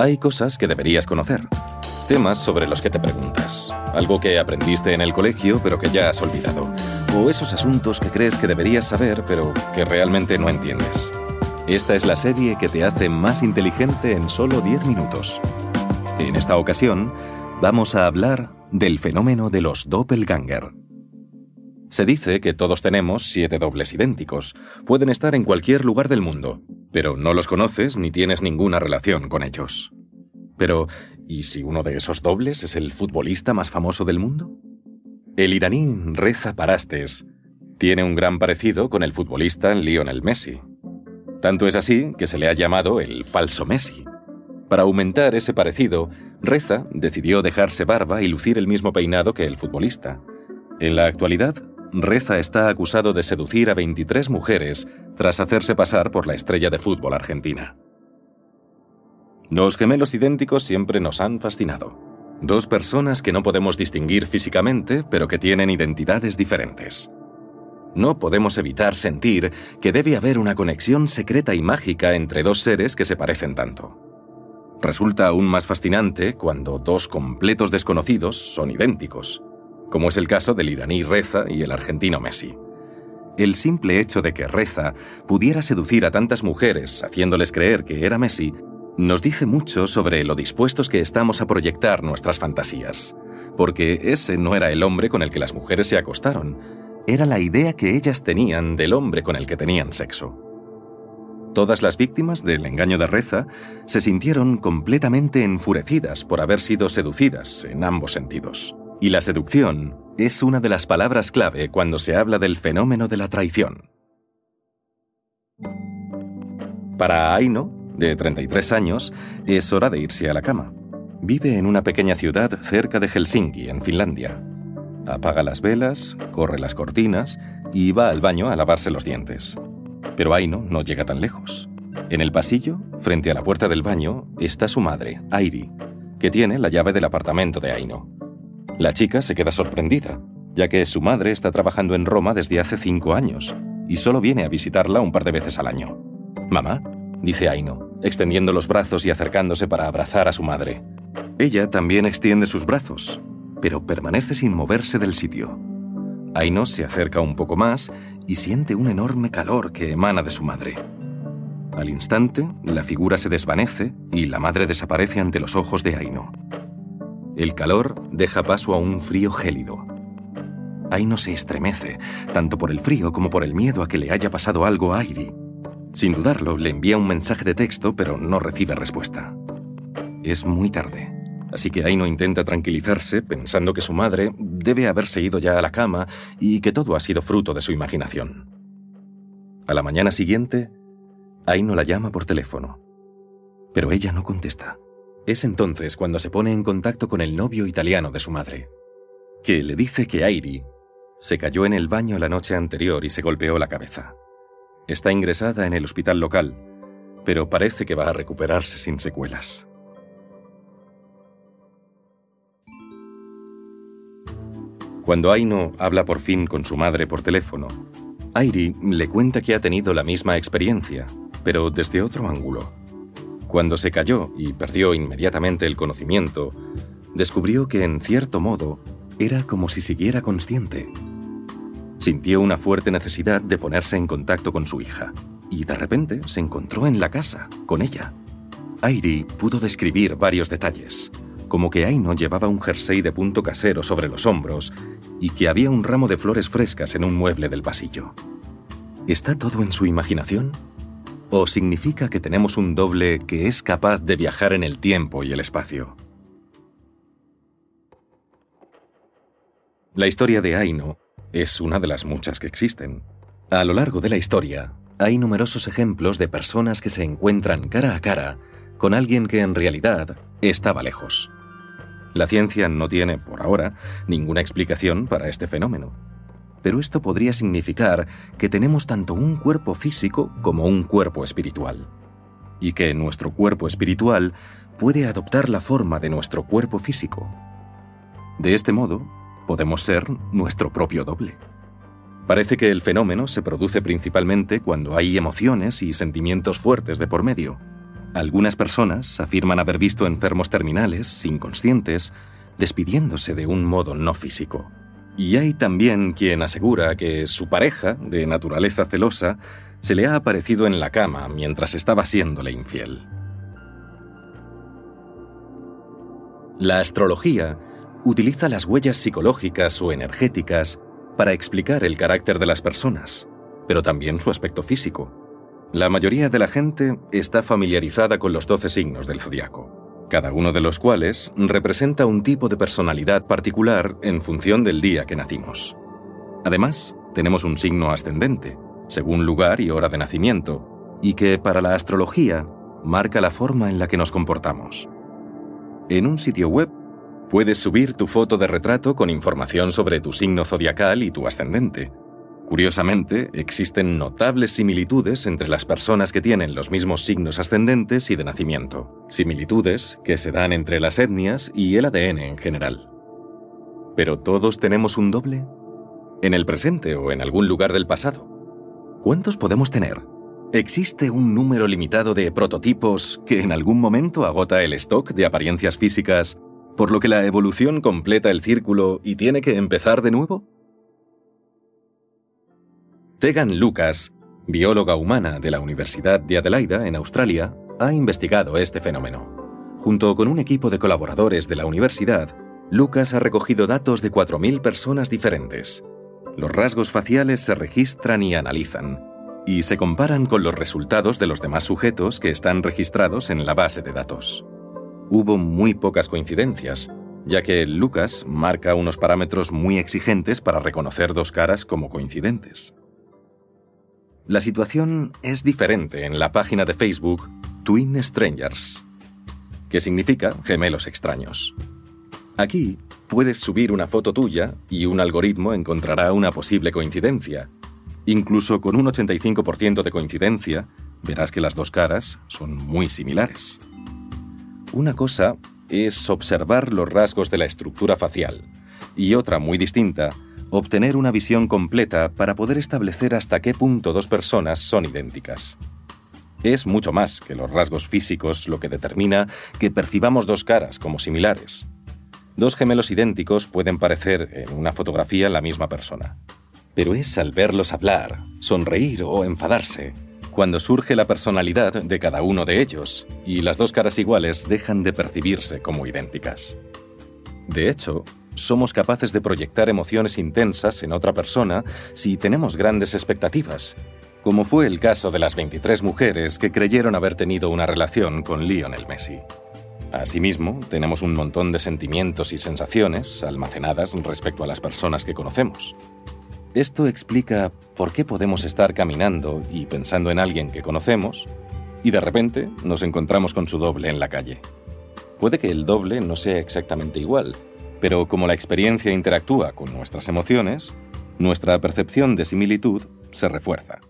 Hay cosas que deberías conocer. Temas sobre los que te preguntas. Algo que aprendiste en el colegio pero que ya has olvidado. O esos asuntos que crees que deberías saber pero que realmente no entiendes. Esta es la serie que te hace más inteligente en solo 10 minutos. En esta ocasión, vamos a hablar del fenómeno de los doppelganger. Se dice que todos tenemos siete dobles idénticos. Pueden estar en cualquier lugar del mundo, pero no los conoces ni tienes ninguna relación con ellos. Pero, ¿y si uno de esos dobles es el futbolista más famoso del mundo? El iraní Reza Parastes tiene un gran parecido con el futbolista Lionel Messi. Tanto es así que se le ha llamado el falso Messi. Para aumentar ese parecido, Reza decidió dejarse barba y lucir el mismo peinado que el futbolista. En la actualidad, Reza está acusado de seducir a 23 mujeres tras hacerse pasar por la estrella de fútbol argentina. Los gemelos idénticos siempre nos han fascinado. Dos personas que no podemos distinguir físicamente, pero que tienen identidades diferentes. No podemos evitar sentir que debe haber una conexión secreta y mágica entre dos seres que se parecen tanto. Resulta aún más fascinante cuando dos completos desconocidos son idénticos, como es el caso del iraní Reza y el argentino Messi. El simple hecho de que Reza pudiera seducir a tantas mujeres haciéndoles creer que era Messi nos dice mucho sobre lo dispuestos que estamos a proyectar nuestras fantasías, porque ese no era el hombre con el que las mujeres se acostaron, era la idea que ellas tenían del hombre con el que tenían sexo. Todas las víctimas del engaño de Reza se sintieron completamente enfurecidas por haber sido seducidas en ambos sentidos. Y la seducción es una de las palabras clave cuando se habla del fenómeno de la traición. Para Aino, de 33 años, es hora de irse a la cama. Vive en una pequeña ciudad cerca de Helsinki, en Finlandia. Apaga las velas, corre las cortinas y va al baño a lavarse los dientes. Pero Aino no llega tan lejos. En el pasillo, frente a la puerta del baño, está su madre, Airi, que tiene la llave del apartamento de Aino. La chica se queda sorprendida, ya que su madre está trabajando en Roma desde hace cinco años y solo viene a visitarla un par de veces al año. Mamá, dice Aino, extendiendo los brazos y acercándose para abrazar a su madre. Ella también extiende sus brazos, pero permanece sin moverse del sitio. Aino se acerca un poco más y siente un enorme calor que emana de su madre. Al instante, la figura se desvanece y la madre desaparece ante los ojos de Aino. El calor deja paso a un frío gélido. Aino se estremece, tanto por el frío como por el miedo a que le haya pasado algo a Airi. Sin dudarlo, le envía un mensaje de texto, pero no recibe respuesta. Es muy tarde. Así que Aino intenta tranquilizarse pensando que su madre debe haberse ido ya a la cama y que todo ha sido fruto de su imaginación. A la mañana siguiente, Aino la llama por teléfono, pero ella no contesta. Es entonces cuando se pone en contacto con el novio italiano de su madre, que le dice que Airi se cayó en el baño la noche anterior y se golpeó la cabeza. Está ingresada en el hospital local, pero parece que va a recuperarse sin secuelas. Cuando Aino habla por fin con su madre por teléfono, Airi le cuenta que ha tenido la misma experiencia, pero desde otro ángulo. Cuando se cayó y perdió inmediatamente el conocimiento, descubrió que en cierto modo era como si siguiera consciente. Sintió una fuerte necesidad de ponerse en contacto con su hija, y de repente se encontró en la casa, con ella. Airi pudo describir varios detalles, como que Aino llevaba un jersey de punto casero sobre los hombros y que había un ramo de flores frescas en un mueble del pasillo. ¿Está todo en su imaginación? ¿O significa que tenemos un doble que es capaz de viajar en el tiempo y el espacio? La historia de Aino es una de las muchas que existen. A lo largo de la historia, hay numerosos ejemplos de personas que se encuentran cara a cara con alguien que en realidad estaba lejos. La ciencia no tiene, por ahora, ninguna explicación para este fenómeno. Pero esto podría significar que tenemos tanto un cuerpo físico como un cuerpo espiritual. Y que nuestro cuerpo espiritual puede adoptar la forma de nuestro cuerpo físico. De este modo, podemos ser nuestro propio doble. Parece que el fenómeno se produce principalmente cuando hay emociones y sentimientos fuertes de por medio. Algunas personas afirman haber visto enfermos terminales, inconscientes, despidiéndose de un modo no físico. Y hay también quien asegura que su pareja, de naturaleza celosa, se le ha aparecido en la cama mientras estaba siéndole infiel. La astrología utiliza las huellas psicológicas o energéticas para explicar el carácter de las personas, pero también su aspecto físico. La mayoría de la gente está familiarizada con los doce signos del zodiaco, cada uno de los cuales representa un tipo de personalidad particular en función del día que nacimos. Además, tenemos un signo ascendente, según lugar y hora de nacimiento, y que para la astrología marca la forma en la que nos comportamos. En un sitio web puedes subir tu foto de retrato con información sobre tu signo zodiacal y tu ascendente, Curiosamente, existen notables similitudes entre las personas que tienen los mismos signos ascendentes y de nacimiento, similitudes que se dan entre las etnias y el ADN en general. ¿Pero todos tenemos un doble? ¿En el presente o en algún lugar del pasado? ¿Cuántos podemos tener? ¿Existe un número limitado de prototipos que en algún momento agota el stock de apariencias físicas, por lo que la evolución completa el círculo y tiene que empezar de nuevo? Tegan Lucas, bióloga humana de la Universidad de Adelaida, en Australia, ha investigado este fenómeno. Junto con un equipo de colaboradores de la universidad, Lucas ha recogido datos de 4.000 personas diferentes. Los rasgos faciales se registran y analizan, y se comparan con los resultados de los demás sujetos que están registrados en la base de datos. Hubo muy pocas coincidencias, ya que Lucas marca unos parámetros muy exigentes para reconocer dos caras como coincidentes. La situación es diferente en la página de Facebook Twin Strangers, que significa gemelos extraños. Aquí puedes subir una foto tuya y un algoritmo encontrará una posible coincidencia. Incluso con un 85% de coincidencia, verás que las dos caras son muy similares. Una cosa es observar los rasgos de la estructura facial y otra muy distinta obtener una visión completa para poder establecer hasta qué punto dos personas son idénticas. Es mucho más que los rasgos físicos lo que determina que percibamos dos caras como similares. Dos gemelos idénticos pueden parecer en una fotografía la misma persona. Pero es al verlos hablar, sonreír o enfadarse, cuando surge la personalidad de cada uno de ellos, y las dos caras iguales dejan de percibirse como idénticas. De hecho, somos capaces de proyectar emociones intensas en otra persona si tenemos grandes expectativas, como fue el caso de las 23 mujeres que creyeron haber tenido una relación con Lionel Messi. Asimismo, tenemos un montón de sentimientos y sensaciones almacenadas respecto a las personas que conocemos. Esto explica por qué podemos estar caminando y pensando en alguien que conocemos y de repente nos encontramos con su doble en la calle. Puede que el doble no sea exactamente igual, pero como la experiencia interactúa con nuestras emociones, nuestra percepción de similitud se refuerza.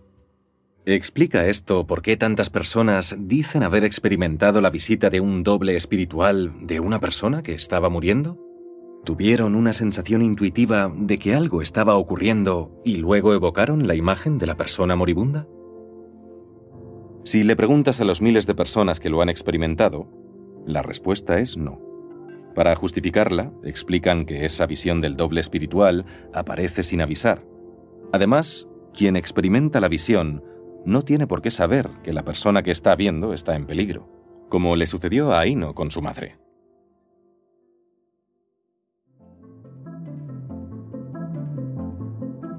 ¿Explica esto por qué tantas personas dicen haber experimentado la visita de un doble espiritual de una persona que estaba muriendo? ¿Tuvieron una sensación intuitiva de que algo estaba ocurriendo y luego evocaron la imagen de la persona moribunda? Si le preguntas a los miles de personas que lo han experimentado, la respuesta es no. Para justificarla, explican que esa visión del doble espiritual aparece sin avisar. Además, quien experimenta la visión no tiene por qué saber que la persona que está viendo está en peligro, como le sucedió a Aino con su madre.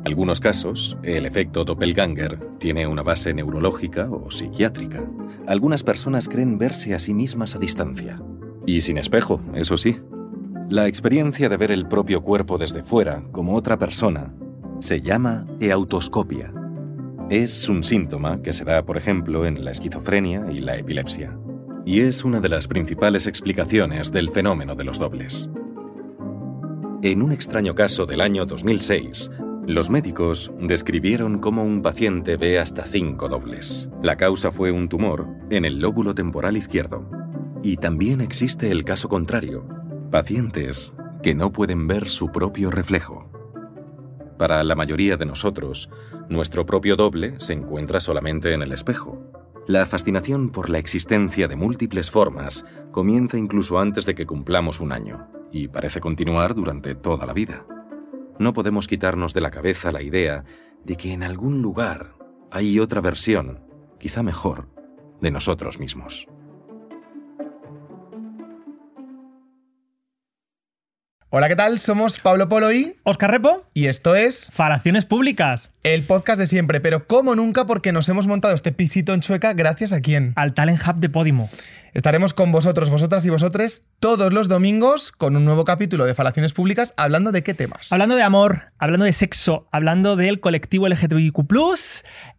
Algunos casos, el efecto doppelganger tiene una base neurológica o psiquiátrica. Algunas personas creen verse a sí mismas a distancia, y sin espejo, eso sí. La experiencia de ver el propio cuerpo desde fuera, como otra persona, se llama eautoscopia. Es un síntoma que se da, por ejemplo, en la esquizofrenia y la epilepsia. Y es una de las principales explicaciones del fenómeno de los dobles. En un extraño caso del año 2006, los médicos describieron cómo un paciente ve hasta cinco dobles. La causa fue un tumor en el lóbulo temporal izquierdo. Y también existe el caso contrario, pacientes que no pueden ver su propio reflejo. Para la mayoría de nosotros, nuestro propio doble se encuentra solamente en el espejo. La fascinación por la existencia de múltiples formas comienza incluso antes de que cumplamos un año y parece continuar durante toda la vida. No podemos quitarnos de la cabeza la idea de que en algún lugar hay otra versión, quizá mejor, de nosotros mismos. Hola, ¿qué tal? Somos Pablo Polo y Oscar Repo y esto es Falaciones Públicas, el podcast de siempre, pero como nunca porque nos hemos montado este pisito en Chueca gracias a quién. al Talent Hub de Podimo. Estaremos con vosotros, vosotras y vosotres todos los domingos con un nuevo capítulo de Falaciones Públicas hablando de qué temas. Hablando de amor, hablando de sexo, hablando del colectivo LGTBIQ+,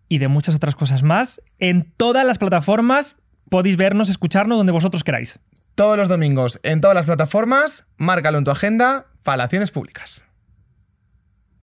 y de muchas otras cosas más. En todas las plataformas podéis vernos, escucharnos donde vosotros queráis. Todos los domingos en todas las plataformas, márcalo en tu agenda, Falaciones Públicas.